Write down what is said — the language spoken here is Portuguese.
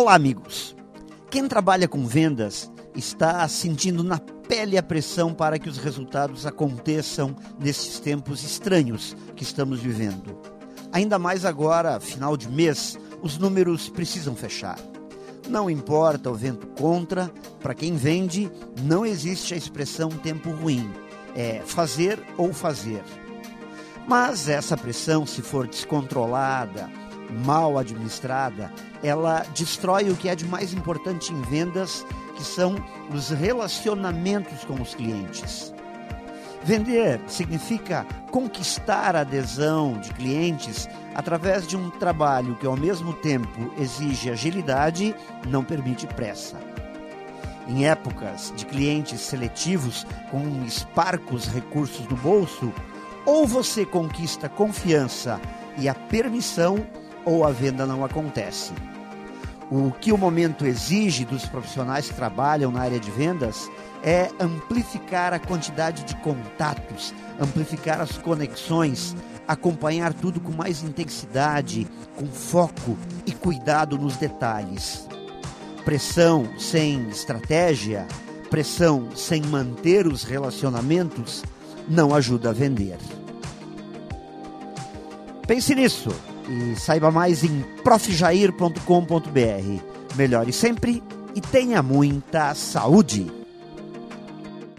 Olá, amigos. Quem trabalha com vendas está sentindo na pele a pressão para que os resultados aconteçam nesses tempos estranhos que estamos vivendo. Ainda mais agora, final de mês, os números precisam fechar. Não importa o vento contra, para quem vende, não existe a expressão tempo ruim. É fazer ou fazer. Mas essa pressão, se for descontrolada, mal administrada, ela destrói o que é de mais importante em vendas, que são os relacionamentos com os clientes. Vender significa conquistar a adesão de clientes através de um trabalho que, ao mesmo tempo, exige agilidade, não permite pressa. Em épocas de clientes seletivos com esparcos recursos no bolso, ou você conquista confiança e a permissão, ou a venda não acontece. O que o momento exige dos profissionais que trabalham na área de vendas é amplificar a quantidade de contatos, amplificar as conexões, acompanhar tudo com mais intensidade, com foco e cuidado nos detalhes. Pressão sem estratégia, pressão sem manter os relacionamentos, não ajuda a vender. Pense nisso e saiba mais em profjair.com.br. Melhore sempre e tenha muita saúde!